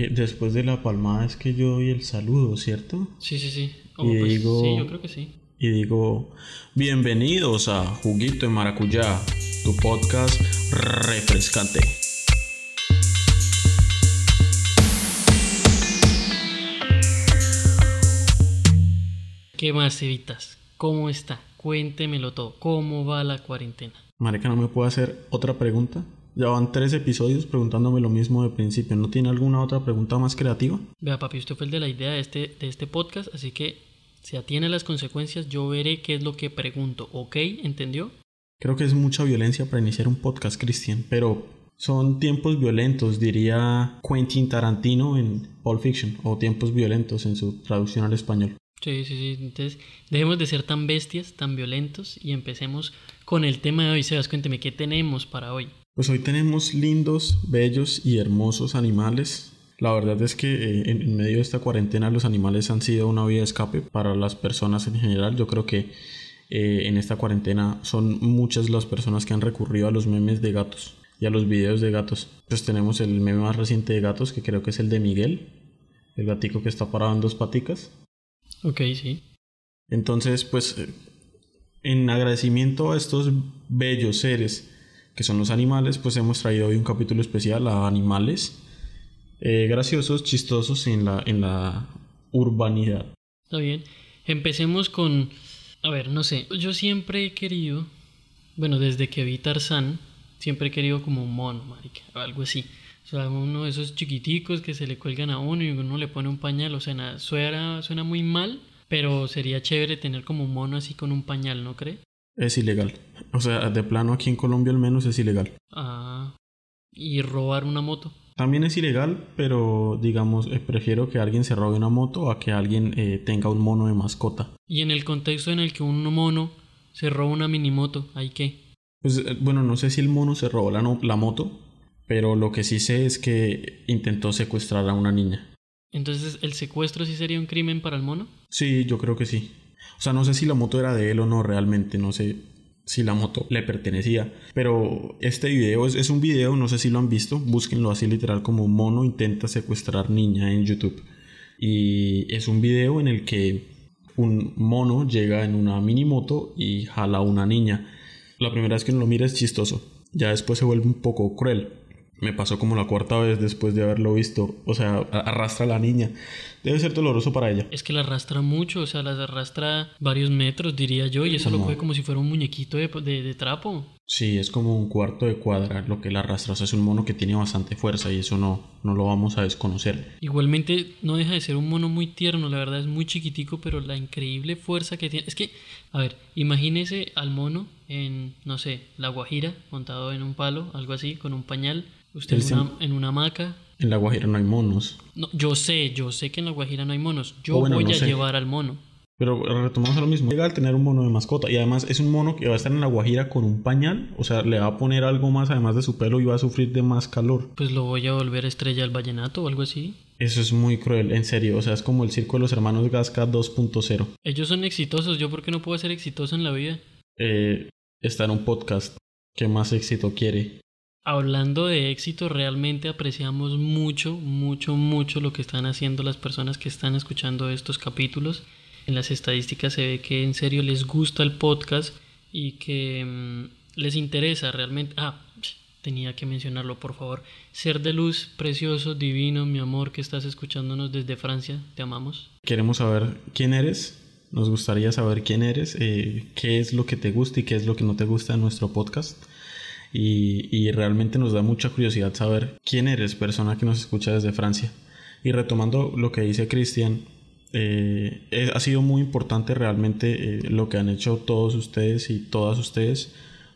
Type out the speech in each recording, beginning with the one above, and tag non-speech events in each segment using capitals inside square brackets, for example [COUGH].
Eh, después de la palmada es que yo doy el saludo, ¿cierto? Sí, sí, sí. O, Y pues, digo- Sí, yo creo que sí. Y digo, bienvenidos a Juguito de Maracuyá, tu podcast refrescante. ¿Qué más, Evitas? ¿Cómo está? Cuéntemelo todo. ¿Cómo va la cuarentena? Marica, ¿no me puede hacer otra pregunta? Ya van tres episodios preguntándome lo mismo de principio. ¿No tiene alguna otra pregunta más creativa? Vea, papi, usted fue el de la idea de este, de este podcast, así que si atiene a las consecuencias, yo veré qué es lo que pregunto. ¿Ok? ¿Entendió? Creo que es mucha violencia para iniciar un podcast, Cristian, pero son tiempos violentos, diría Quentin Tarantino en Pulp Fiction, o tiempos violentos en su traducción al español. Sí, sí, sí. Entonces, dejemos de ser tan bestias, tan violentos y empecemos con el tema de hoy. Sebas, cuénteme, ¿qué tenemos para hoy? Pues hoy tenemos lindos, bellos y hermosos animales. La verdad es que eh, en, medio de esta cuarentena los animales han sido una vía de escape para las personas en general. Yo creo que eh, en esta cuarentena son muchas las personas que han recurrido a los memes de gatos y a los videos de gatos. Pues tenemos el meme más reciente de gatos que creo que es el de Miguel, el gatico que está parado en dos paticas. Ok, sí. Entonces, pues, eh, en agradecimiento a estos bellos seres que son los animales, pues hemos traído hoy un capítulo especial a animales eh, graciosos, chistosos en la, en la urbanidad. Está bien. Empecemos con. A ver, no sé. Yo siempre he querido. Bueno, desde que vi Tarzán, siempre he querido como un mono, marica. O algo así. O sea, uno de esos chiquiticos que se le cuelgan a uno y uno le pone un pañal. O sea, suena, suena muy mal, pero sería chévere tener como un mono así con un pañal, ¿no cree? Es ilegal. O sea, de plano aquí en Colombia al menos es ilegal. Ah. Y robar una moto. También es ilegal, pero digamos, eh, prefiero que alguien se robe una moto a que alguien eh, tenga un mono de mascota. Y en el contexto en el que un mono se roba una minimoto, ¿hay qué? Pues eh, bueno, no sé si el mono se robó la, no- la moto, pero lo que sí sé es que intentó secuestrar a una niña. Entonces, ¿el secuestro sí sería un crimen para el mono? Sí, yo creo que sí. O sea, no sé si la moto era de él o no realmente, no sé si la moto le pertenecía. Pero este video es, es un video, no sé si lo han visto, búsquenlo así literal como mono intenta secuestrar niña en YouTube. Y es un video en el que un mono llega en una mini moto y jala a una niña. La primera vez que uno lo mira es chistoso, ya después se vuelve un poco cruel. Me pasó como la cuarta vez después de haberlo visto. O sea, arrastra a la niña. Debe ser doloroso para ella. Es que la arrastra mucho, o sea, la arrastra varios metros, diría yo, y eso lo coge como si fuera un muñequito de, de- de trapo. Sí, es como un cuarto de cuadra lo que la arrastra. O sea, es un mono que tiene bastante fuerza y eso no, no lo vamos a desconocer. Igualmente, no deja de ser un mono muy tierno, la verdad es muy chiquitico, pero la increíble fuerza que tiene. Es que, a ver, imagínese al mono en, no sé, la Guajira, montado en un palo, algo así, con un pañal, usted en una, en una hamaca. En la Guajira no hay monos. No, yo sé, yo sé que en la Guajira no hay monos. Yo bueno, voy no a sé. llevar al mono. Pero retomamos a lo mismo. Llega al tener un mono de mascota y además es un mono que va a estar en la Guajira con un pañal. O sea, le va a poner algo más además de su pelo y va a sufrir de más calor. Pues lo voy a volver estrella al vallenato o algo así. Eso es muy cruel, en serio. O sea, es como el circo de los hermanos Gasca 2.0. Ellos son exitosos, yo por qué no puedo ser exitoso en la vida. Eh, está en un podcast. ¿Qué más éxito quiere? Hablando de éxito, realmente apreciamos mucho, mucho, mucho lo que están haciendo las personas que están escuchando estos capítulos. En las estadísticas se ve que en serio les gusta el podcast y que mm, les interesa realmente. Ah, tenía que mencionarlo, por favor. Ser de luz, precioso, divino, mi amor, que estás escuchándonos desde Francia, te amamos. Queremos saber quién eres. Nos gustaría saber quién eres, eh, qué es lo que te gusta y qué es lo que no te gusta de nuestro podcast. Y, y realmente nos da mucha curiosidad saber quién eres, persona que nos escucha desde Francia. Y retomando lo que dice Cristian, eh, eh, ha sido muy importante realmente eh, lo que han hecho todos ustedes y todas ustedes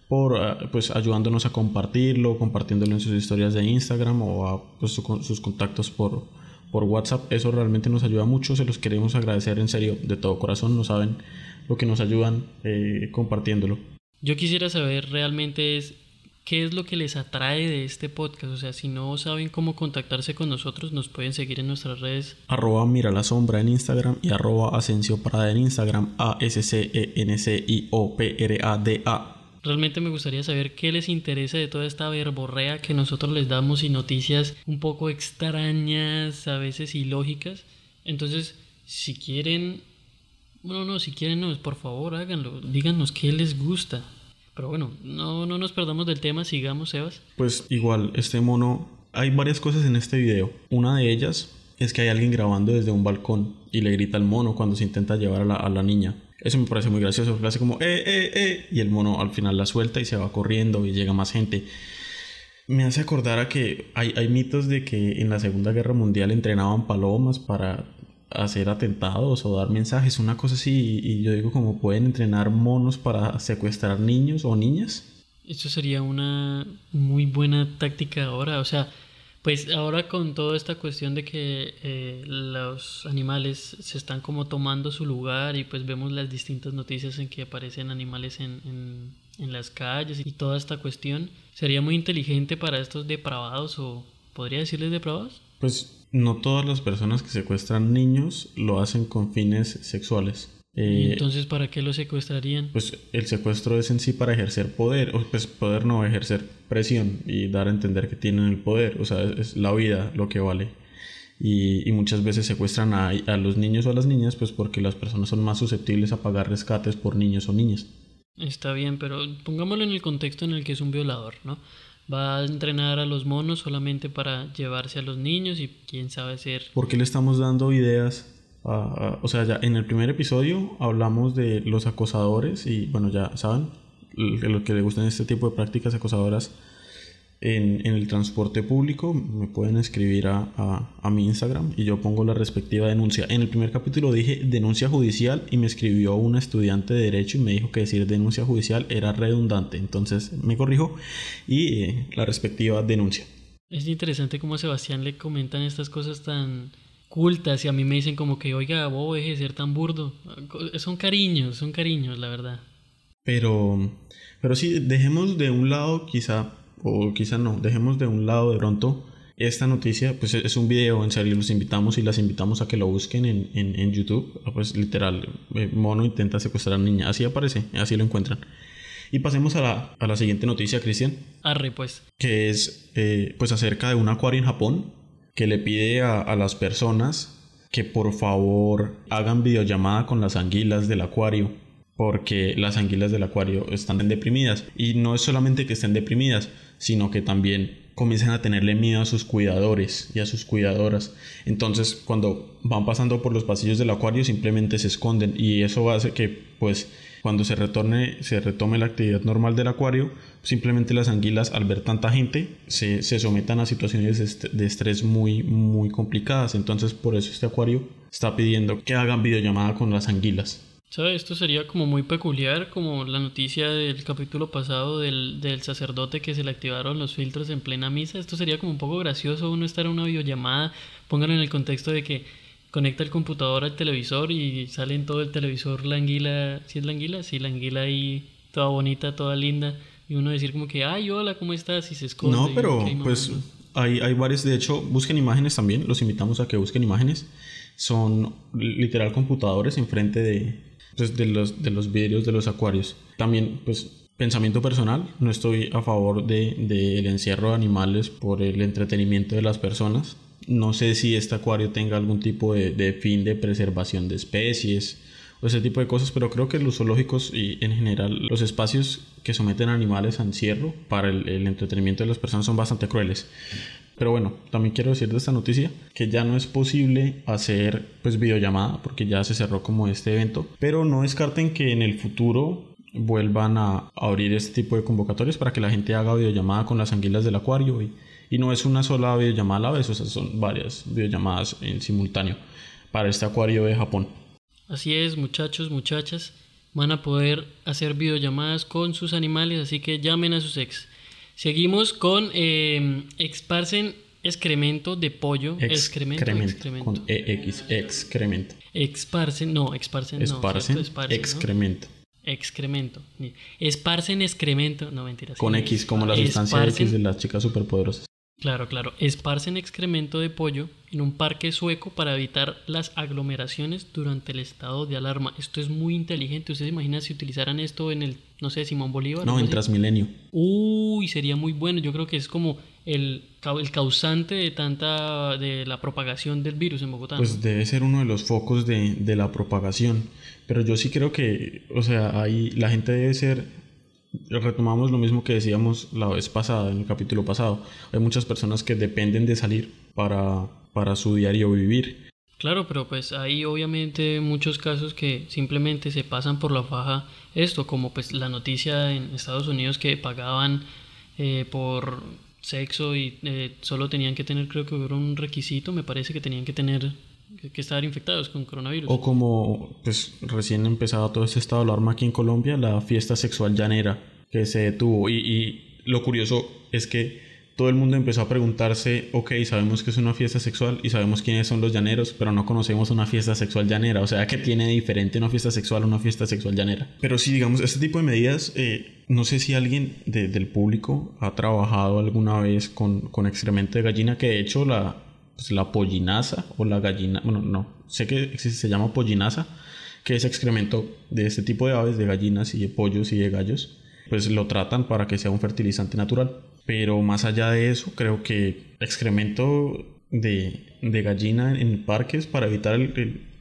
por ah, pues ayudándonos a compartirlo, compartiéndolo en sus historias de Instagram o a pues, sus contactos por, por WhatsApp. Eso realmente nos ayuda mucho, se los queremos agradecer en serio, de todo corazón, no saben lo que nos ayudan compartiéndolo. Yo quisiera saber realmente es qué es lo que les atrae de este podcast. O sea, si no saben cómo contactarse con nosotros, nos pueden seguir en nuestras redes. Arroba mira la sombra en Instagram y arroba en Instagram, A S C E N C I O P R A D A. Realmente me gustaría saber qué les interesa de toda esta verborrea que nosotros les damos y noticias un poco extrañas, a veces ilógicas. Entonces, si quieren, bueno, no, si quieren, no, por favor, háganlo, díganos qué les gusta. Pero bueno, no, no nos perdamos del tema, sigamos, Sebas. Pues igual, este mono, hay varias cosas en este video. Una de ellas es que hay alguien grabando desde un balcón y le grita al mono cuando se intenta llevar a la, niña. Eso me parece muy gracioso, porque hace como, eh, eh, eh, y el mono al final la suelta y se va corriendo y llega más gente. Me hace acordar a que hay, hay mitos de que en la Segunda Guerra Mundial entrenaban palomas para hacer atentados o dar mensajes, una cosa así, y yo digo como pueden entrenar monos para secuestrar niños o niñas. Eso sería una muy buena táctica ahora, o sea, pues ahora con toda esta cuestión de que eh, los animales se están como tomando su lugar y pues vemos las distintas noticias en que aparecen animales en, en, en las calles y toda esta cuestión, ¿sería muy inteligente para estos depravados o podría decirles depravados? Pues no todas las personas que secuestran niños lo hacen con fines sexuales. Eh, entonces para qué lo secuestrarían? Pues el secuestro es en sí para ejercer poder, o pues poder no ejercer presión y dar a entender que tienen el poder, o sea, es la vida lo que vale. Y, muchas veces secuestran a, a, los niños o a las niñas pues porque las personas son más susceptibles a pagar rescates por niños o niñas. Está bien, pero pongámoslo en el contexto en el que es un violador, ¿no? Va a entrenar a los monos solamente para llevarse a los niños y quién sabe ser... ¿Por qué le estamos dando ideas o sea, ya en el primer episodio hablamos de los acosadores y bueno, ya saben, lo que le gustan este tipo de prácticas acosadoras en, en el transporte público, me pueden escribir a, a, mi Instagram y yo pongo la respectiva denuncia. En el primer capítulo dije denuncia judicial y me escribió una estudiante de derecho y me dijo que decir denuncia judicial era redundante. Entonces me corrijo y eh, la respectiva denuncia. Es interesante cómo a Sebastián le comentan estas cosas tan cultas y a mí me dicen como que, oiga, vos deje de ser tan burdo. Son cariños, son cariños, la verdad. Pero, pero sí, dejemos de un lado quizá, o quizá no, dejemos de un lado de pronto esta noticia, pues es un video, en serio, los invitamos y las invitamos a que lo busquen en, en, YouTube. Ah, pues literal, eh, Mono intenta secuestrar a la niña, así aparece, así lo encuentran. Y pasemos a la, a la siguiente noticia, Cristian. Arre, pues. Que es eh, pues acerca de un acuario en Japón que le pide a, las personas que por favor hagan videollamada con las anguilas del acuario porque las anguilas del acuario están deprimidas y no es solamente que estén deprimidas sino que también comienzan a tenerle miedo a sus cuidadores y a sus cuidadoras entonces cuando van pasando por los pasillos del acuario simplemente se esconden y eso hace que pues cuando se retorne, se retome la actividad normal del acuario, simplemente las anguilas al ver tanta gente se, se sometan a situaciones de estrés muy, muy complicadas. Entonces por eso este acuario está pidiendo que hagan videollamada con las anguilas. ¿Sabes? Esto sería como muy peculiar, como la noticia del capítulo pasado del, del, sacerdote que se le activaron los filtros en plena misa. Esto sería como un poco gracioso uno estar en una videollamada. Pónganlo en el contexto de que conecta el computador al televisor y sale en todo el televisor la anguila, ¿sí es la anguila? Sí, la anguila ahí toda bonita, toda linda. Y uno decir como que, ay, hola, ¿cómo estás? Y se esconde. No, pero pues hay, hay varios, de hecho, busquen imágenes también, los invitamos a que busquen imágenes. Son literal computadores enfrente de, pues, de, los, de los vidrios de los acuarios. También, pues, pensamiento personal, no estoy a favor del de, encierro de animales por el entretenimiento de las personas. No sé si este acuario tenga algún tipo de, fin de preservación de especies o ese tipo de cosas, pero creo que los zoológicos y en general los espacios que someten animales a encierro para el, entretenimiento de las personas son bastante crueles. Pero bueno, también quiero decir de esta noticia que ya no es posible hacer pues videollamada porque ya se cerró como este evento, pero no descarten que en el futuro vuelvan a abrir este tipo de convocatorias para que la gente haga videollamada con las anguilas del acuario y y no es una sola videollamada a la vez, o sea, son varias videollamadas en simultáneo para este acuario de Japón. Así es, muchachos, muchachas, van a poder hacer videollamadas con sus animales, así que llamen a sus ex. Seguimos con eh, Exparsen excremento de pollo. excremento, excremento. Con EX, excremento. Exparsen, no, exparsen, esparcen, no. excremento. Excremento. Esparcen excremento. No, mentiras. Con X, como la sustancia X de las chicas superpoderosas. Claro, claro. Esparcen excremento de pollo en un parque sueco para evitar las aglomeraciones durante el estado de alarma. Esto es muy inteligente. ¿Ustedes se imaginan si utilizaran esto en el, no sé, Simón Bolívar? No, en Transmilenio. Uy, sería muy bueno. Yo creo que es como el, el causante de tanta, de la propagación del virus en Bogotá. Pues debe ser uno de los focos de, de la propagación. Pero yo sí creo que, o sea, ahí la gente debe ser retomamos lo mismo que decíamos la vez pasada, en el capítulo pasado. Hay muchas personas que dependen de salir para, para su diario vivir. Claro, pero pues hay obviamente muchos casos que simplemente se pasan por la faja esto, como pues la noticia en Estados Unidos que pagaban eh, por sexo y eh, solo tenían que tener, creo que hubo un requisito, me parece que tenían que tener que estar infectados con coronavirus. O como pues recién empezado todo este estado de alarma aquí en Colombia, la fiesta sexual llanera que se detuvo. Y, y lo curioso es que todo el mundo empezó a preguntarse, ok, sabemos que es una fiesta sexual y sabemos quiénes son los llaneros, pero no conocemos una fiesta sexual llanera. O sea, ¿qué tiene diferente una fiesta sexual a una fiesta sexual llanera? Pero sí, digamos, este tipo de medidas, eh, no sé si alguien del público ha trabajado alguna vez con, con excremento de gallina, que de hecho la, pues, la pollinaza o la gallina, bueno, no, sé que se llama pollinaza, que es excremento de este tipo de aves, de gallinas y de pollos y de gallos, pues lo tratan para que sea un fertilizante natural. Pero más allá de eso, creo que excremento de, de gallina en parques para evitar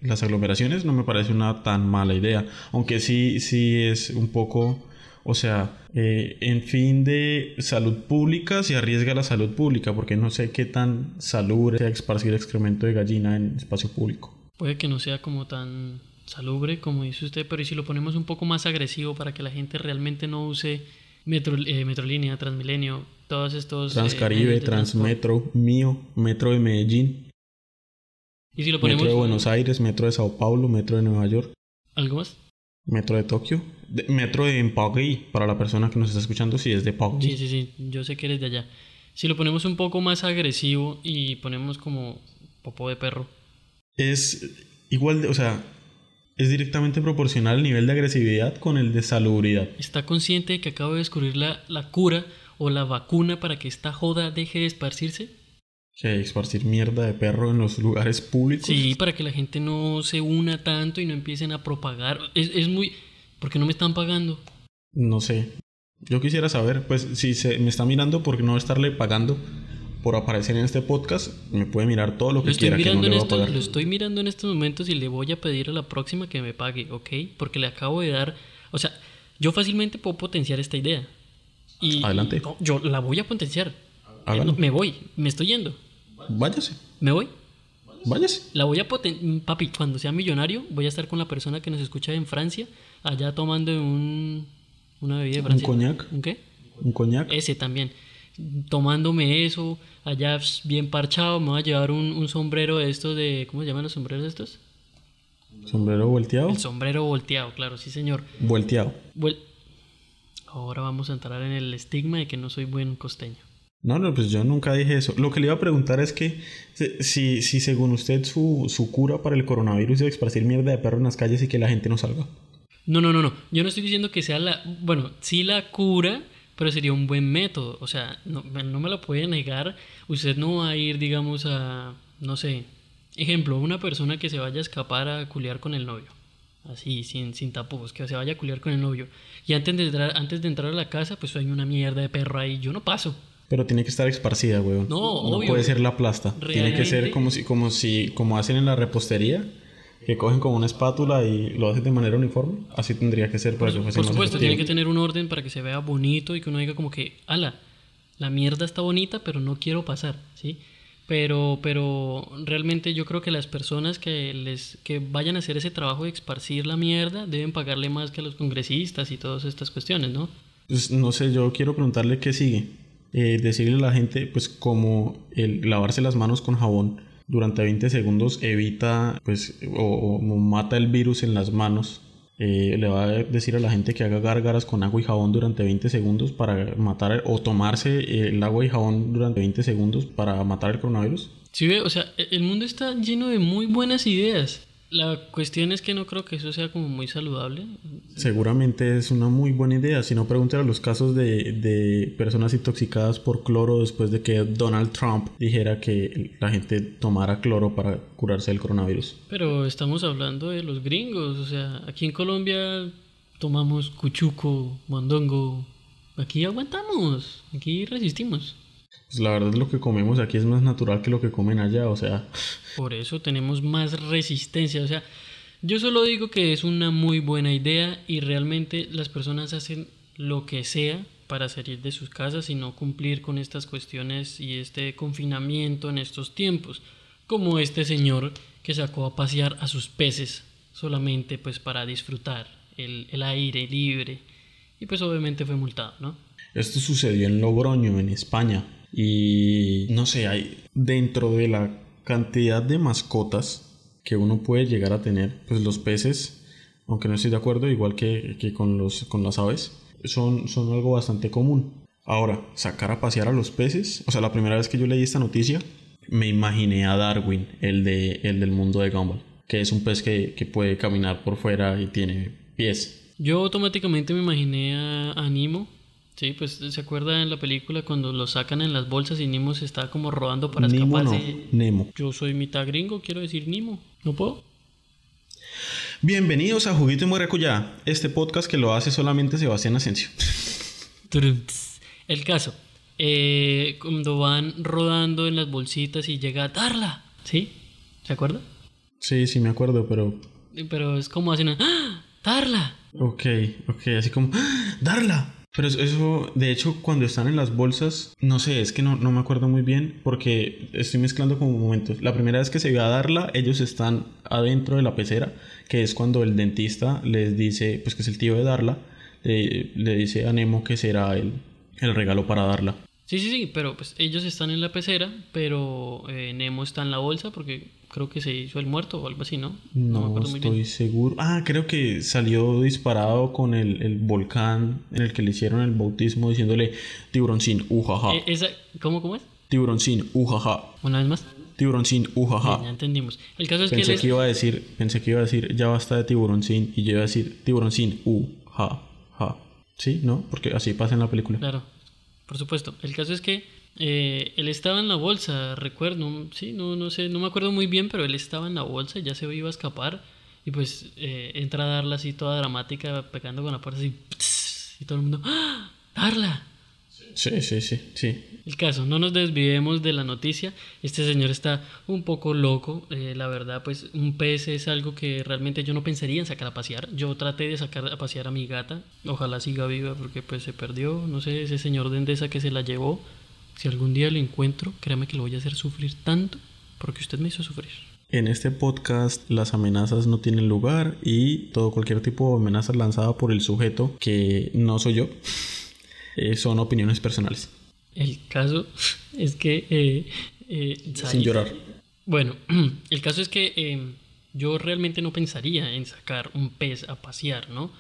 las aglomeraciones no me parece una tan mala idea. Aunque sí, sí es un poco o sea, eh, en fin de salud pública se arriesga la salud pública porque no sé qué tan salubre sea esparcir excremento de gallina en espacio público. Puede que no sea como tan salubre como dice usted, pero ¿y si lo ponemos un poco más agresivo para que la gente realmente no use metro, eh, Metrolínea, Transmilenio, todos estos... Eh, Transcaribe, Transmetro, Mío, Metro de Medellín. ¿Y si lo ponemos... Metro de Buenos Aires, Metro de Sao Paulo, Metro de Nueva York. ¿Algo más? Metro de Tokio. metro de París, para la persona que nos está escuchando, si es de París. Sí, sí, sí, yo sé que eres de allá. Si lo ponemos un poco más agresivo y ponemos como popó de perro. Es igual de, o sea, es directamente proporcional el nivel de agresividad con el de salubridad. ¿Está consciente de que acabo de descubrir la, la cura o la vacuna para que esta joda deje de esparcirse? Que esparcir mierda de perro en los lugares públicos. Sí, para que la gente no se una tanto y no empiecen a propagar. Es, es muy... ¿Por qué no me están pagando? No sé. Yo quisiera saber, pues si se me está mirando por no estarle pagando por aparecer en este podcast, me puede mirar todo lo que quiera que no le a pagar. Lo estoy mirando en estos momentos y le voy a pedir a la próxima que me pague, ¿ok? Porque le acabo de dar... O sea, yo fácilmente puedo potenciar esta idea. Y Adelante. yo la voy a potenciar. Me voy, me estoy yendo. Váyase. ¿Me voy? Váyase. La voy a potenciar. Papi, cuando sea millonario, voy a estar con la persona que nos escucha en Francia, allá tomando un. Una bebida de Francia. ¿Un coñac? ¿Un qué? Un coñac. Ese también. Tomándome eso, allá bien parchado, me voy a llevar un, sombrero de estos de. ¿Cómo se llaman los sombreros estos? ¿Sombrero volteado? El sombrero volteado, claro, sí, señor. Volteado. Ahora vamos a entrar en el estigma de que no soy buen costeño. No, no, pues yo nunca dije eso. Lo que le iba a preguntar es que si, si según usted su, su cura para el coronavirus es esparcir mierda de perro en las calles y que la gente no salga. No, no, no, no. Yo no estoy diciendo que sea la... Bueno, sí la cura, pero sería un buen método. O sea, no, no me lo puede negar. Usted no va a ir, digamos, a... No sé. Ejemplo, una persona que se vaya a escapar a culiar con el novio. Así, sin, sin tapujos, que se vaya a culiar con el novio. Y antes de, entrar, antes de entrar a la casa, pues hay una mierda de perro ahí. Yo no paso. Pero tiene que estar esparcida, weón. No, no puede ser la plasta. Tiene que ser como si, como si, como hacen en la repostería, que cogen como una espátula y lo hacen de manera uniforme. Así tendría que ser para por, Por supuesto, tiene que tener un orden para que se vea bonito y que uno diga como que, ala, la mierda está bonita, pero no quiero pasar, ¿sí? Pero, pero realmente yo creo que las personas que les que vayan a hacer ese trabajo de esparcir la mierda deben pagarle más que a los congresistas y todas estas cuestiones, ¿no? Pues no sé, yo quiero preguntarle qué sigue. Eh, decirle a la gente, pues como el lavarse las manos con jabón durante 20 segundos evita, pues, o, mata el virus en las manos. Eh, le va a decir a la gente que haga gárgaras con agua y jabón durante 20 segundos para matar, o tomarse el agua y jabón durante 20 segundos para matar el coronavirus. Sí, o sea, e-, el mundo está lleno de muy buenas ideas. La cuestión es que no creo que eso sea como muy saludable. Seguramente es una muy buena idea. Si no, pregúntale a los casos de, de personas intoxicadas por cloro después de que Donald Trump dijera que la gente tomara cloro para curarse del coronavirus. Pero estamos hablando de los gringos. O sea, aquí en Colombia tomamos cuchuco, mondongo. Aquí aguantamos. Aquí resistimos. Pues la verdad lo que comemos aquí es más natural que lo que comen allá. O sea... Por eso tenemos más resistencia. O sea, yo solo digo que es una muy buena idea y realmente las personas hacen lo que sea para salir de sus casas y no cumplir con estas cuestiones y este confinamiento en estos tiempos. Como este señor que sacó a pasear a sus peces solamente pues para disfrutar el, el aire libre y pues obviamente fue multado, ¿no? Esto sucedió en Logroño, en España. Y no sé, hay dentro de la cantidad de mascotas que uno puede llegar a tener, pues los peces, aunque no estoy de acuerdo, igual que, que con, los, con las aves, son, son algo bastante común. Ahora, sacar a pasear a los peces, o sea, la primera vez que yo leí esta noticia, me imaginé a Darwin, el, de, el del mundo de Gumball, que es un pez que, que puede caminar por fuera y tiene pies. Yo automáticamente me imaginé a, a Nemo. Sí, pues se acuerda en la película cuando lo sacan en las bolsas y Nemo se está como rodando para Nemo no, escaparse. Nemo. Yo soy mitad gringo, quiero decir Nemo. ¿No puedo? Bienvenidos a Juguito y Maracuyá, este podcast que lo hace solamente Sebastián Asensio. El caso, eh, cuando van rodando en las bolsitas y llega a darla, ¿sí? ¿Se acuerda? Sí, sí, me acuerdo, pero... Pero es como hacen, ¡Ah! ¡Darla! Ok, ok, así como... ¡Ah! ¡Darla! Pero eso- de hecho, cuando están en las bolsas, no sé, es que no, no me acuerdo muy bien porque estoy mezclando como momentos. La primera vez que se ve a Darla, ellos están adentro de la pecera, que es cuando el dentista les dice, pues que es el tío de Darla, le, le dice a Nemo que será el, el regalo para Darla. Sí, sí, sí, pero pues ellos están en la pecera, pero eh, Nemo está en la bolsa porque creo que se hizo el muerto o algo así, ¿no? No, muy estoy bien. seguro. Ah, creo que salió disparado con el, el volcán en el que le hicieron el bautismo diciéndole tiburoncín, ujaja. Eh, esa, ¿cómo, ¿Cómo es? Tiburoncín, ujaja. Una vez más. Tiburoncín, ujaja. Bien, ya entendimos. El caso es que Pensé es- que iba a decir, pensé que iba a decir ya basta de tiburoncín y yo iba a decir tiburoncín, u, ja, ja. Sí, ¿no? Porque así pasa en la película. Claro, por supuesto. El caso es que eh, él estaba en la bolsa, recuerdo, sí, no, no sé, no me acuerdo muy bien, pero él estaba en la bolsa ya se iba a escapar y pues eh, entra a darla así toda dramática, pegando con la puerta así y todo el mundo, ¡Ah! ¡Darla! Sí, sí, sí, sí. El caso, no nos desviemos de la noticia. Este señor está un poco loco. eh, la verdad, pues un pez es algo que realmente yo no pensaría en sacar a pasear. Yo traté de sacar a pasear a mi gata. Ojalá siga viva porque pues se perdió. No sé, ese señor de Endesa que se la llevó. Si algún día lo encuentro, créame que lo voy a hacer sufrir tanto porque usted me hizo sufrir. En este podcast las amenazas no tienen lugar y todo cualquier tipo de amenaza lanzada por el sujeto que no soy yo eh, son opiniones personales. El caso [LAUGHS] es que... eh, eh, Sin llorar. Bueno, [CLEARS THROAT] el caso es que yo realmente no pensaría en sacar un pez a pasear, ¿no?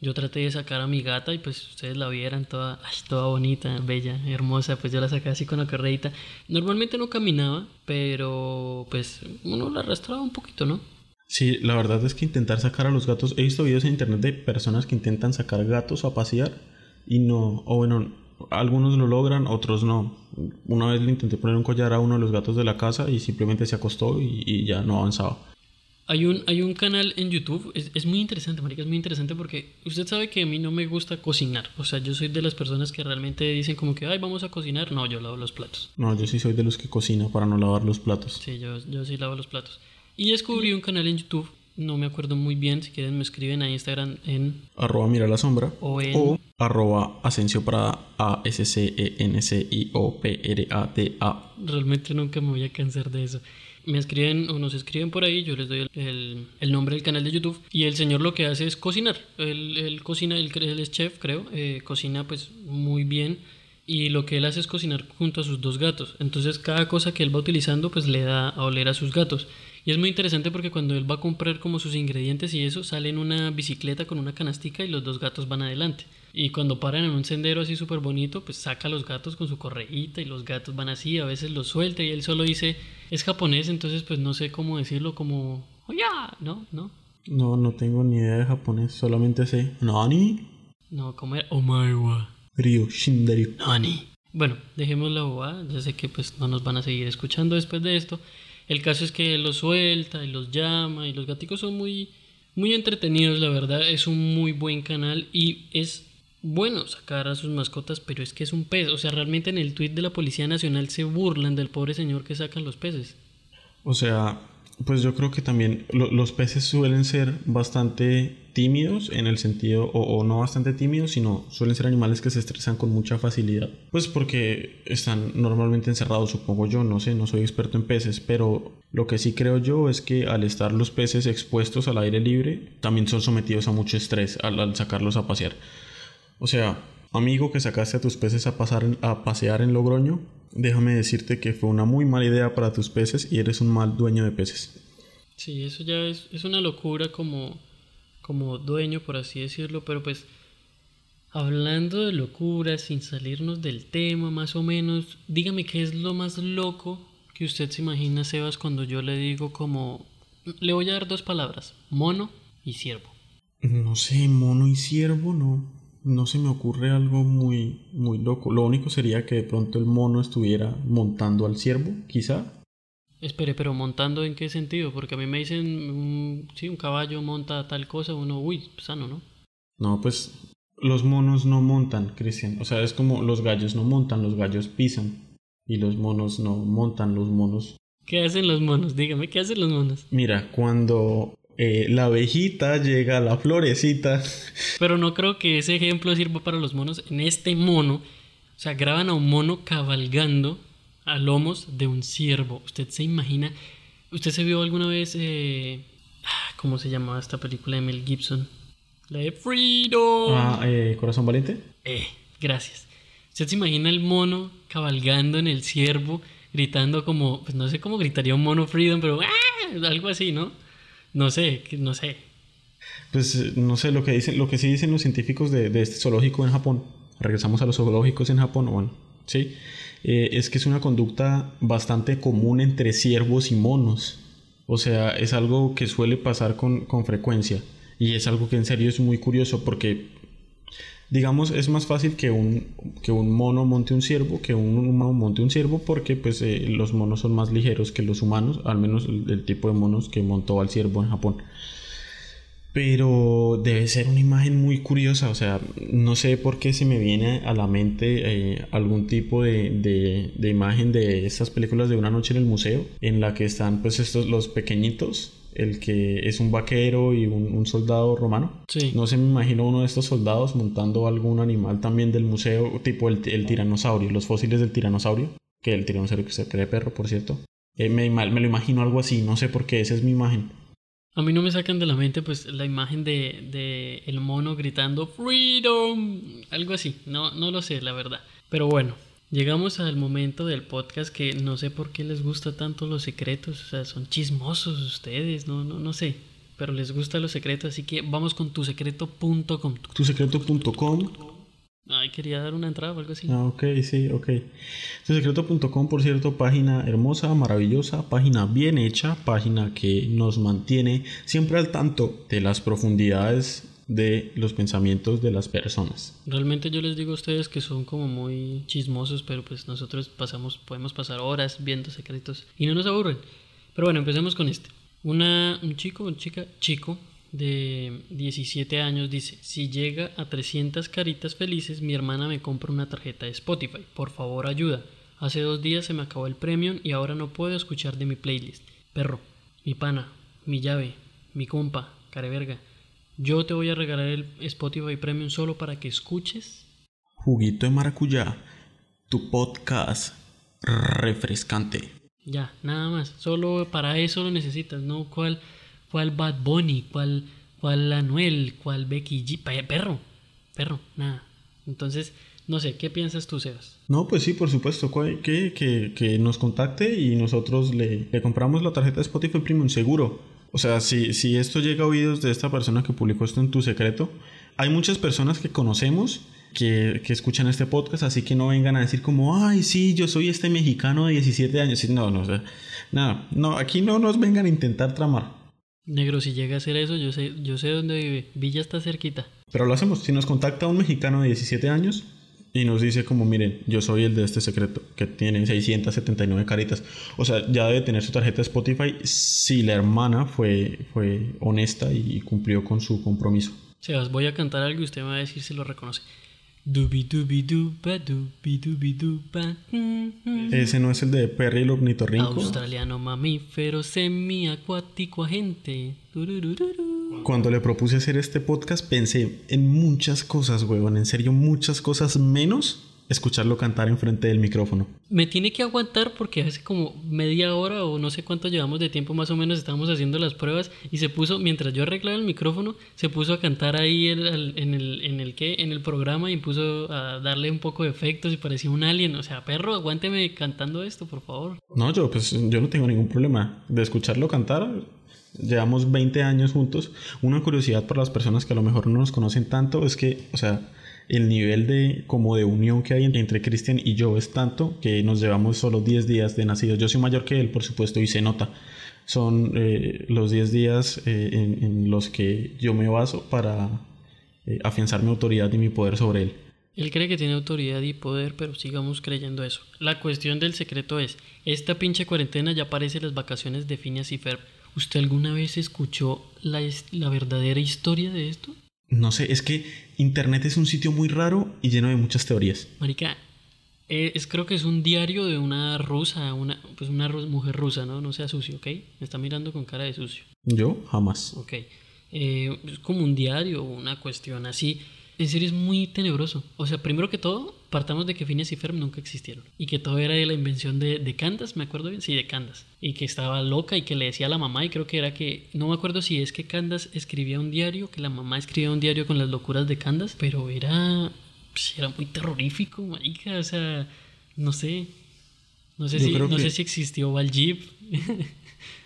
Yo traté de sacar a mi gata y pues ustedes la vieran toda, ay, toda bonita, bella, hermosa, pues yo la saqué así con la correita. Normalmente no caminaba, pero pues uno la arrastraba un poquito, ¿no? Sí, la verdad es que intentar sacar a los gatos, he visto videos en internet de personas que intentan sacar gatos a pasear y no, o bueno, algunos lo logran, otros no. Una vez le intenté poner un collar a uno de los gatos de la casa y simplemente se acostó y, y ya no avanzaba. Hay un, hay un canal en YouTube, es, es muy interesante, marica, es muy interesante porque usted sabe que a mí no me gusta cocinar. O sea, yo soy de las personas que realmente dicen como que, ay, vamos a cocinar. No, yo lavo los platos. No, yo sí soy de los que cocina para no lavar los platos. Sí, yo, yo sí lavo los platos. Y descubrí un canal en YouTube, no me acuerdo muy bien, si quieren me escriben a Instagram en... Arroba mira la sombra O en- o arroba para A S C E N C I O P R A T A. Realmente nunca me voy a cansar de eso. Me escriben o nos escriben por ahí, yo les doy el, el- el nombre del canal de YouTube y el señor lo que hace es cocinar. Él, él cocina, él, él es chef creo, eh, cocina pues muy bien y lo que él hace es cocinar junto a sus dos gatos. Entonces cada cosa que él va utilizando pues le da a oler a sus gatos. Y es muy interesante porque cuando él va a comprar como sus ingredientes y eso, sale en una bicicleta con una canastica y los dos gatos van adelante. Y cuando paran en un sendero así súper bonito, pues saca a los gatos con su correíta y los gatos van así, a veces los suelta y él solo dice, es japonés, entonces pues no sé cómo decirlo, como Oya, no, no. No, no tengo ni idea de japonés, solamente sé Nani, No, como era Omaewa. Ryo, Shindario. Nani. Bueno, dejemos la bobada. Ya sé que pues no nos van a seguir escuchando después de esto. El caso es que los suelta y los llama y los gaticos son muy, muy entretenidos, la verdad. Es un muy buen canal y es bueno sacar a sus mascotas, pero es que es un pez. O sea, realmente en el tweet de la Policía Nacional se burlan del pobre señor que sacan los peces. O sea, pues yo creo que también lo- los peces suelen ser bastante tímidos en el sentido, o, no bastante tímidos, sino suelen ser animales que se estresan con mucha facilidad. Pues porque están normalmente encerrados, supongo yo, no sé, no soy experto en peces, pero lo que sí creo yo es que al estar los peces expuestos al aire libre, también son sometidos a mucho estrés al, al sacarlos a pasear. O sea, amigo que sacaste a tus peces a, pasar a pasear en Logroño, déjame decirte que fue una muy mala idea para tus peces y eres un mal dueño de peces. Sí, eso ya es, es una locura como, como dueño, por así decirlo, pero pues hablando de locura, sin salirnos del tema más o menos, dígame qué es lo más loco que usted se imagina, Sebas, cuando yo le digo como... Le voy a dar dos palabras, mono y ciervo. No sé, mono y ciervo, no. No se me ocurre algo muy, muy loco. Lo único sería que de pronto el mono estuviera montando al ciervo, quizá. Espere, pero montando en qué sentido? Porque a mí me dicen, un, sí, un caballo monta tal cosa, uno, uy, sano, ¿no? No, pues los monos no montan, Cristian. O sea, es como los gallos no montan, los gallos pisan. Y los monos no montan, los monos. ¿Qué hacen los monos? Dígame, ¿qué hacen los monos? Mira, cuando eh, la abejita llega a la florecita. Pero no creo que ese ejemplo sirva para los monos. En este mono, o sea, graban a un mono cabalgando a lomos de un ciervo. ¿Usted se imagina? ¿Usted se vio alguna vez, eh, ah, cómo se llamaba esta película de Mel Gibson? La de Freedom. Ah, eh, corazón valiente. Eh, gracias. ¿Usted se imagina el mono cabalgando en el ciervo, gritando como, pues no sé cómo gritaría un mono Freedom, pero ¡ah! algo así, ¿no? No sé, no sé. Pues no sé lo que dicen, lo que sí dicen los científicos de, de este zoológico en Japón. Regresamos a los zoológicos en Japón, bueno, sí. Eh, es que es una conducta bastante común entre ciervos y monos. O sea, es algo que suele pasar con, con frecuencia. Y es algo que en serio es muy curioso porque, digamos, es más fácil que un, que un mono monte un ciervo que un humano monte un ciervo porque pues eh, los monos son más ligeros que los humanos, al menos el, el tipo de monos que montó al ciervo en Japón. Pero debe ser una imagen muy curiosa, o sea, no sé por qué se me viene a la mente eh, algún tipo de, de, de imagen de estas películas de una noche en el museo, en la que están pues estos los pequeñitos, el que es un vaquero y un, un soldado romano. Sí. No se me imagino uno de estos soldados montando algún animal también del museo, tipo el, el tiranosaurio, los fósiles del tiranosaurio, que el tiranosaurio que se cree perro, por cierto. Eh, me, me lo imagino algo así, no sé por qué, esa es mi imagen. A mí no me sacan de la mente pues la imagen de, de el mono gritando Freedom, algo así, no, no lo sé la verdad. Pero bueno, llegamos al momento del podcast que no sé por qué les gusta tanto los secretos, o sea, son chismosos ustedes, no, no, no sé, pero les gusta los secretos, así que vamos con tusecreto.com. Tusecreto.com Ay, quería dar una entrada o algo así. Ah, ok, sí, ok. Tusecreto.com, por cierto, página hermosa, maravillosa, página bien hecha, página que nos mantiene siempre al tanto de las profundidades de los pensamientos de las personas. Realmente yo les digo a ustedes que son como muy chismosos, pero pues nosotros pasamos, podemos pasar horas viendo secretos y no nos aburren. Pero bueno, empecemos con este. Una, un chico, un chica, chico de 17 años dice, si llega a 300 caritas felices, mi hermana me compra una tarjeta de Spotify. Por favor, ayuda. Hace dos días se me acabó el premium y ahora no puedo escuchar de mi playlist. Perro, mi pana, mi llave, mi compa, careverga. Yo te voy a regalar el Spotify Premium solo para que escuches. Juguito de maracuyá, tu podcast refrescante. Ya, nada más. Solo para eso lo necesitas, ¿no? ¿Cuál, cuál Bad Bunny? ¿Cuál, cuál Anuel? ¿Cuál Becky G? Pe- Perro, perro, nada. Entonces, no sé, ¿qué piensas tú, Sebas? No, pues sí, por supuesto, que, que, que nos contacte y nosotros le, le compramos la tarjeta de Spotify Premium seguro. O sea, si, si esto llega a oídos de esta persona que publicó esto en tu secreto, hay muchas personas que conocemos que, que escuchan este podcast, así que no vengan a decir como, ay, sí, yo soy este mexicano de 17 años. No, no, o sea, nada, no, aquí no nos vengan a intentar tramar. Negro, si llega a hacer eso, yo sé, yo sé dónde vive. Villa está cerquita. Pero lo hacemos. Si nos contacta un mexicano de 17 años y nos dice como, miren, yo soy el de este secreto, que tiene 679 caritas. O sea, ya debe tener su tarjeta de Spotify si la hermana fue, fue honesta y cumplió con su compromiso. Sebas, voy a cantar algo y usted me va a decir si lo reconoce. Ese no es el de Perry el ornitorrinco. Australiano mamífero semiacuático agente. Cuando le propuse hacer este podcast pensé en muchas cosas, huevón. En serio, muchas cosas menos escucharlo cantar enfrente del micrófono. Me tiene que aguantar porque hace como media hora o no sé cuánto llevamos de tiempo más o menos estábamos haciendo las pruebas y se puso, mientras yo arreglaba el micrófono, se puso a cantar ahí el- el- en el en el ¿qué? en el programa y puso a darle un poco de efectos y parecía un alien. O sea, perro, aguánteme cantando esto, por favor. No, yo pues yo no tengo ningún problema de escucharlo cantar. Llevamos 20 años juntos. Una curiosidad para las personas que a lo mejor no nos conocen tanto es que, o sea, el nivel de como de unión que hay entre Cristian y yo es tanto que nos llevamos solo 10 días de nacidos. Yo soy mayor que él, por supuesto, y se nota. Son eh, los 10 días eh, en, los que yo me baso para eh, afianzar mi autoridad y mi poder sobre él. Él cree que tiene autoridad y poder, pero sigamos creyendo eso. La cuestión del secreto es, esta pinche cuarentena ya parece las vacaciones de Phineas y Ferb. ¿Usted alguna vez escuchó la, la verdadera historia de esto? No sé, es que Internet es un sitio muy raro y lleno de muchas teorías. Marica, eh, es, creo que es un diario de una rusa, una, pues una ru- mujer rusa, ¿no? No sea sucio, ¿ok? Me está mirando con cara de sucio. Yo jamás. Ok. Eh, es como un diario, una cuestión así. En serio es muy tenebroso. O sea, primero que todo, partamos de que Phineas y Ferb nunca existieron. Y que todo era de la invención de, de Candace, ¿me acuerdo bien? Sí, de Candace. Y que estaba loca y que le decía a la mamá, y creo que era que, no me acuerdo si es que Candace escribía un diario, que la mamá escribía un diario con las locuras de Candace, pero era, pues, era muy terrorífico, marica. O sea, no sé. No sé, Yo si, no que- sé si existió Valjib. [LAUGHS]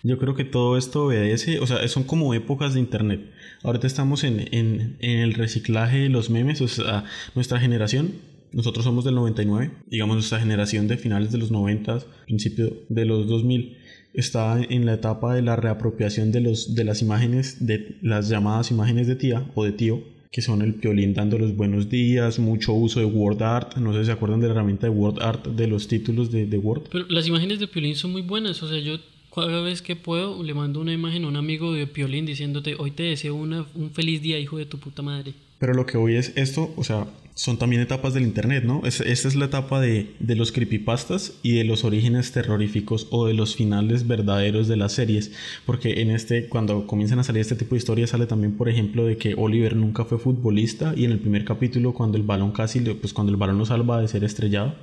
Yo creo que todo esto obedece, o sea, son como épocas de Internet. Ahorita estamos en, en, en el reciclaje de los memes, o sea, nuestra generación, nosotros somos del 99, digamos nuestra generación de finales de los 90, principio de los 2000, está en la etapa de la reapropiación de, los, de las imágenes, de las llamadas imágenes de tía o de tío, que son el piolín dando los buenos días, mucho uso de Word Art, no sé si se acuerdan de la herramienta de Word Art, de los títulos de, Word. Pero las imágenes de Piolín son muy buenas. O sea, yo cada vez que puedo le mando una imagen a un amigo de Piolín diciéndote, hoy te deseo una, un feliz día, hijo de tu puta madre. Pero lo que hoy es esto, o sea, son también etapas del internet, ¿no? Es- esta es la etapa de, de los creepypastas y de los orígenes terroríficos o de los finales verdaderos de las series. Porque en este, cuando comienzan a salir este tipo de historias, sale también, por ejemplo, de que Oliver nunca fue futbolista y en el primer capítulo, cuando el balón casi, pues cuando el balón lo salva de ser estrellado,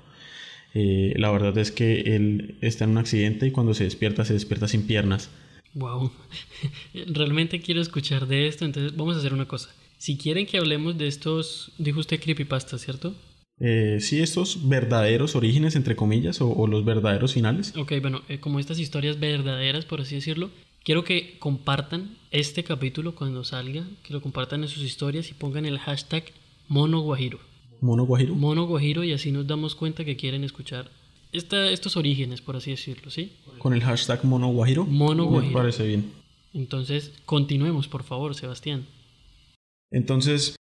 eh, la verdad es que él está en un accidente y cuando se despierta, se despierta sin piernas. Wow. [LAUGHS] Realmente quiero escuchar de esto, entonces vamos a hacer una cosa. Si quieren que hablemos de estos, dijo usted creepypasta, ¿cierto? Eh, sí, estos verdaderos orígenes, entre comillas, o- o los verdaderos finales. Ok, bueno, eh, como estas historias verdaderas, por así decirlo, quiero que compartan este capítulo cuando salga, que lo compartan en sus historias y pongan el hashtag Mono Guajiro. Mono Guajiro. Mono Guajiro y así nos damos cuenta que quieren escuchar esta, estos orígenes, por así decirlo, ¿sí? Con el hashtag Mono Guajiro. Mono Me Guajiro. parece bien. Entonces, continuemos, por favor, Sebastián. Entonces,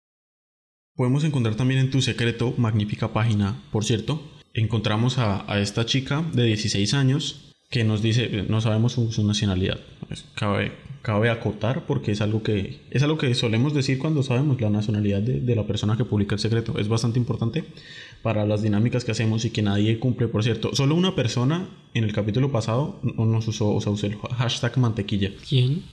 podemos encontrar también en tu secreto, magnífica página, por cierto, encontramos a, a esta chica de 16 años que nos dice, no sabemos su, su nacionalidad. Pues, cabe, cabe acotar porque es algo, que, es algo que solemos decir cuando sabemos la nacionalidad de, de la persona que publica el secreto. Es bastante importante para las dinámicas que hacemos y que nadie cumple. Por cierto, solo una persona en el capítulo pasado no nos usó, o sea, usó el hashtag mantequilla. ¿Quién?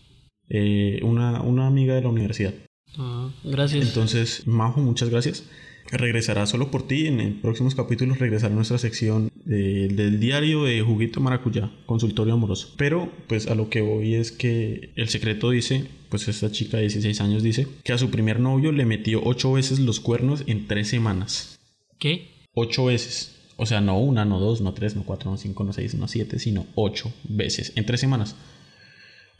Eh, una, una amiga de la universidad. Ah, gracias. Entonces, Majo, muchas gracias. Regresará solo por ti. En el próximos capítulos regresará nuestra sección de- del diario de Juguito Maracuyá, consultorio amoroso. Pero, pues a lo que voy es que el secreto dice, pues esta chica de 16 años dice, que a su primer novio le metió 8 veces los cuernos en 3 semanas. ¿Qué? 8 veces. O sea, no una, no dos, no tres, no cuatro, no cinco, no seis, no siete, sino 8 veces en 3 semanas.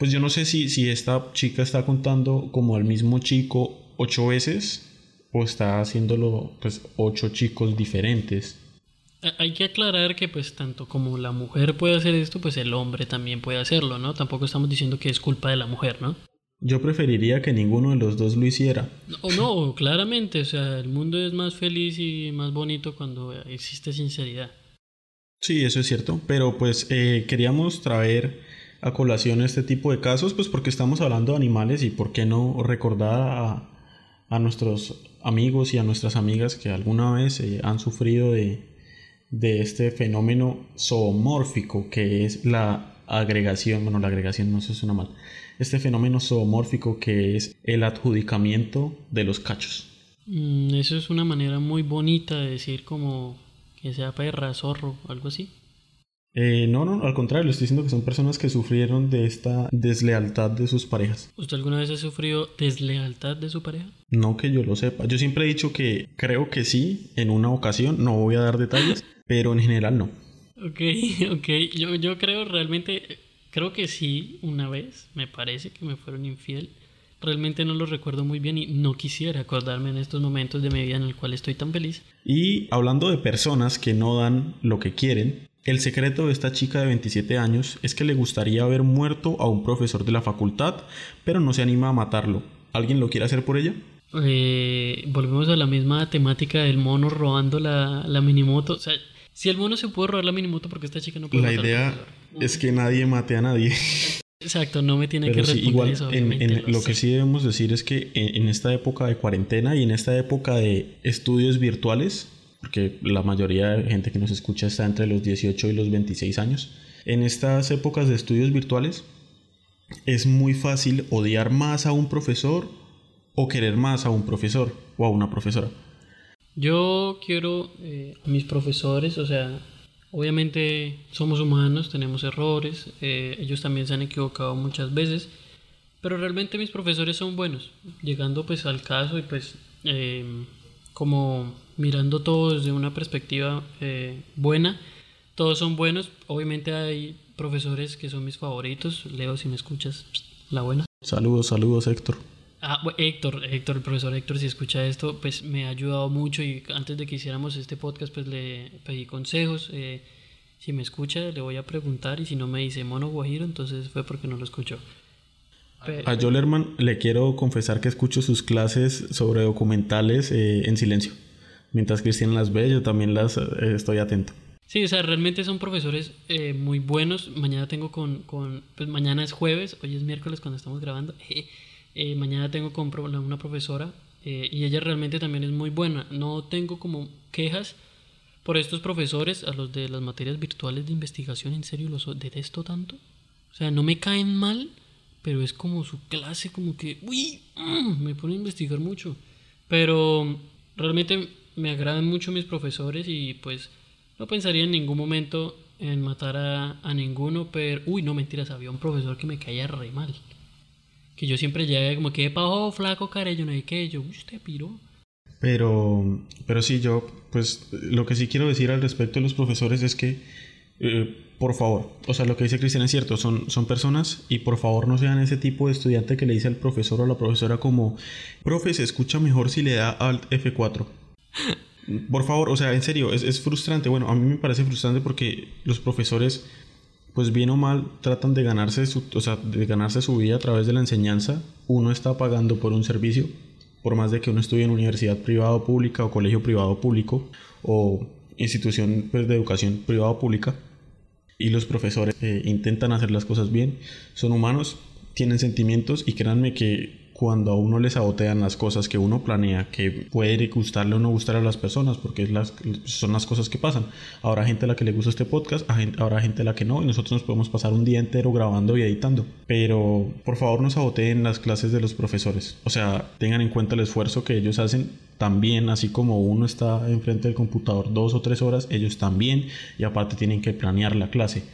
Pues yo no sé si, si esta chica está contando como al mismo chico ocho veces o está haciéndolo pues ocho chicos diferentes. Hay que aclarar que pues tanto como la mujer puede hacer esto, pues el hombre también puede hacerlo, ¿no? Tampoco estamos diciendo que es culpa de la mujer, ¿no? Yo preferiría que ninguno de los dos lo hiciera. O no, claramente, o sea, el mundo es más feliz y más bonito cuando existe sinceridad. Sí, eso es cierto, pero pues eh, queríamos traer a colación este tipo de casos, pues porque estamos hablando de animales y por qué no recordar a, nuestros amigos y a nuestras amigas que alguna vez eh, han sufrido de, de este fenómeno zoomórfico que es la agregación, bueno, la agregación no se suena mal, este fenómeno zoomórfico que es el adjudicamiento de los cachos. Mm, eso es una manera muy bonita de decir como que sea perra, zorro, algo así. Eh, no, no, al contrario, estoy diciendo que son personas que sufrieron de esta deslealtad de sus parejas. ¿Usted alguna vez ha sufrido deslealtad de su pareja? No que yo lo sepa. Yo siempre he dicho que creo que sí, en una ocasión, no voy a dar detalles, [LAUGHS] pero en general no. Ok, [LAUGHS] ok. Yo, yo creo realmente, creo que sí, una vez, me parece que me fueron infiel. Realmente no lo recuerdo muy bien y no quisiera acordarme en estos momentos de mi vida en el cual estoy tan feliz. Y hablando de personas que no dan lo que quieren, el secreto de esta chica de 27 años es que le gustaría haber muerto a un profesor de la facultad, pero no se anima a matarlo. ¿Alguien lo quiere hacer por ella? Eh, volvemos a la misma temática del mono robando la, la minimoto. O sea, si el mono se puede robar la minimoto, porque esta chica no puede La idea es que nadie mate a nadie. Exacto, no me tiene que responder igual, eso. En, lo, que sí debemos decir es que en, esta época de cuarentena y en esta época de estudios virtuales, porque la mayoría de gente que nos escucha está entre los 18 y los 26 años, en estas épocas de estudios virtuales es muy fácil odiar más a un profesor o querer más a un profesor o a una profesora. Yo quiero eh, a mis profesores, o sea, obviamente somos humanos, tenemos errores, eh, ellos también se han equivocado muchas veces, pero realmente mis profesores son buenos, llegando pues al caso y pues eh, como mirando todo desde una perspectiva buena, todos son buenos, obviamente hay profesores que son mis favoritos, Leo si me escuchas, la buena. Saludos, saludos Héctor. Ah, Héctor, Héctor, el profesor Héctor, si escucha esto, pues me ha ayudado mucho y antes de que hiciéramos este podcast, pues le pedí consejos. Eh, si me escucha, le voy a preguntar y si no me dice mono guajiro, entonces fue porque no lo escuchó. A Jolerman le quiero confesar que escucho sus clases sobre documentales eh, en silencio. Mientras Cristian las ve, yo también las eh, estoy atento. Sí, o sea, realmente son profesores muy buenos. Mañana tengo con, con, pues mañana es jueves, hoy es miércoles cuando estamos grabando. [LAUGHS] Eh, mañana tengo con una profesora eh, y ella realmente también es muy buena. No tengo como quejas por estos profesores, a los de las materias virtuales de investigación, en serio los detesto tanto. O sea, no me caen mal, pero es como su clase, como que, uy, mm, me pone a investigar mucho. Pero realmente me agradan mucho mis profesores y pues no pensaría en ningún momento en matar a, a ninguno, pero, uy, no mentiras, había un profesor que me caía re mal que yo siempre llegué como que pajo flaco carello no hay que yo usted piro pero pero sí yo pues lo que sí quiero decir al respecto de los profesores es que eh, por favor, o sea, lo que dice Cristian es cierto, son, son personas y por favor no sean ese tipo de estudiante que le dice al profesor o a la profesora como, profe, se escucha mejor si le da Alt F4. Por favor, o sea, en serio, es, es frustrante. Bueno, a mí me parece frustrante porque los profesores pues bien o mal tratan de ganarse su, o sea, de ganarse su vida a través de la enseñanza. Uno está pagando por un servicio, por más de que uno estudie en universidad privada o pública o colegio privado o público o institución pues, de educación privada o pública. Y los profesores eh, intentan hacer las cosas bien, son humanos, tienen sentimientos y créanme que cuando a uno le sabotean las cosas que uno planea, que puede gustarle o no gustar a las personas, porque son las cosas que pasan. Habrá gente a la que le gusta este podcast, habrá gente a la que no, y nosotros nos podemos pasar un día entero grabando y editando. Pero por favor no saboteen las clases de los profesores. O sea, tengan en cuenta el esfuerzo que ellos hacen también, así como uno está enfrente del computador dos o tres horas, ellos también, y aparte tienen que planear la clase.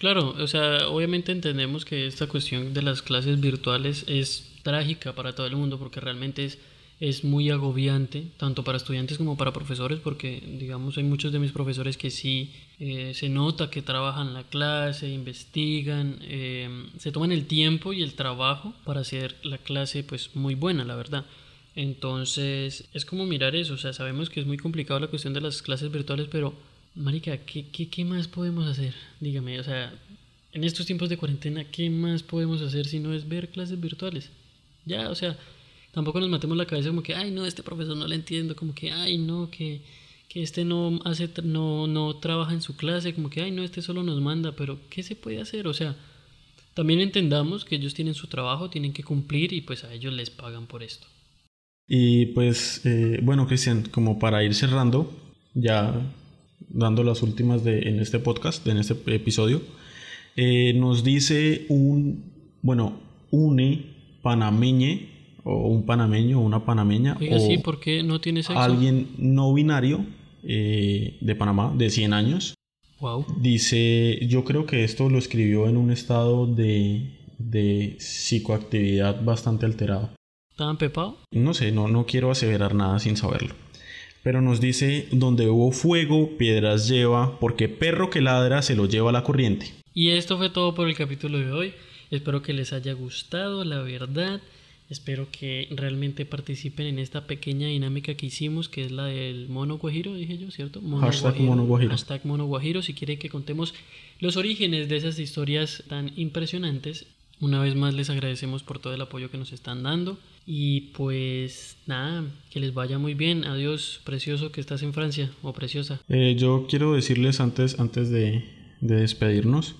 Claro, o sea, obviamente entendemos que esta cuestión de las clases virtuales es trágica para todo el mundo porque realmente es, es muy agobiante, tanto para estudiantes como para profesores, porque digamos hay muchos de mis profesores que sí eh, se nota que trabajan la clase, investigan, eh, se toman el tiempo y el trabajo para hacer la clase pues muy buena, la verdad. Entonces es como mirar eso, o sea, sabemos que es muy complicado la cuestión de las clases virtuales, pero Marica, ¿qué, qué, qué más podemos hacer? Dígame, o sea, en estos tiempos de cuarentena, ¿qué más podemos hacer si no es ver clases virtuales? Ya, o sea, tampoco nos matemos la cabeza como que, ay, no, este profesor no le entiendo, como que, ay, no, que, que este no hace, no, no trabaja en su clase, como que, ay, no, este solo nos manda, pero ¿qué se puede hacer? O sea, también entendamos que ellos tienen su trabajo, tienen que cumplir y pues a ellos les pagan por esto. Y pues, eh, bueno, Cristian, como para ir cerrando, ya dando las últimas de, en este podcast, en este episodio, eh, nos dice un, bueno, une panameñe o un panameño o una panameña Oiga, o sí, ¿por qué no tiene sexo? alguien no binario eh, de Panamá de 100 años. Wow. Dice, yo creo que esto lo escribió en un estado de, de psicoactividad bastante alterado. ¿Estaban pepado? No sé, no, no quiero aseverar nada sin saberlo. Pero nos dice, donde hubo fuego, piedras lleva, porque perro que ladra se lo lleva la corriente. Y esto fue todo por el capítulo de hoy. Espero que les haya gustado, la verdad. Espero que realmente participen en esta pequeña dinámica que hicimos, que es la del mono guajiro, dije yo, ¿cierto? Mono Hashtag mono guajiro. Hashtag mono guajiro. Si quieren que contemos los orígenes de esas historias tan impresionantes. Una vez más les agradecemos por todo el apoyo que nos están dando. Y pues nada, que les vaya muy bien. Adiós, precioso que estás en Francia, o preciosa. Eh, yo quiero decirles antes, antes de, de despedirnos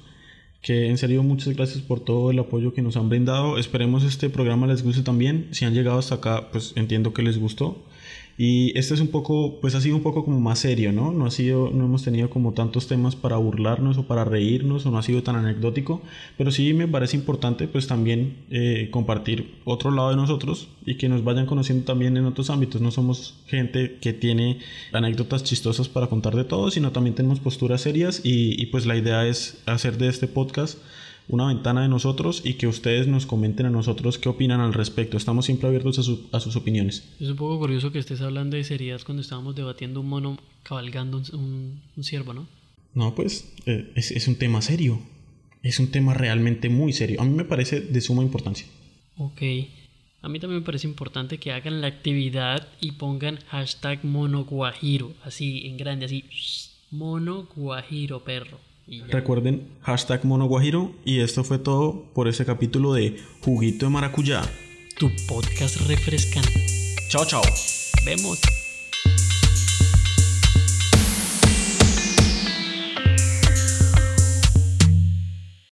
que en serio muchas gracias por todo el apoyo que nos han brindado. Esperemos este programa les guste también. Si han llegado hasta acá, pues entiendo que les gustó. Y este es un poco, pues ha sido un poco como más serio, ¿no? No ha sido, no hemos tenido como tantos temas para burlarnos o para reírnos o no ha sido tan anecdótico, pero sí me parece importante pues también eh, compartir otro lado de nosotros y que nos vayan conociendo también en otros ámbitos. No somos gente que tiene anécdotas chistosas para contar de todo, sino también tenemos posturas serias y, y pues la idea es hacer de este podcast una ventana de nosotros y que ustedes nos comenten a nosotros qué opinan al respecto. Estamos siempre abiertos a, su- a sus opiniones. Es un poco curioso que estés hablando de seriedad cuando estábamos debatiendo un mono cabalgando un, un, un ciervo, ¿no? No, pues eh, es, es un tema serio. Es un tema realmente muy serio. A mí me parece de suma importancia. Ok. A mí también me parece importante que hagan la actividad y pongan hashtag monoguajiro, así en grande, así. Monoguajiro, perro. Recuerden, hashtag monoguajiro. Y esto fue todo por este capítulo de Juguito de Maracuyá. Tu podcast refrescante. Chao, chao. Vemos.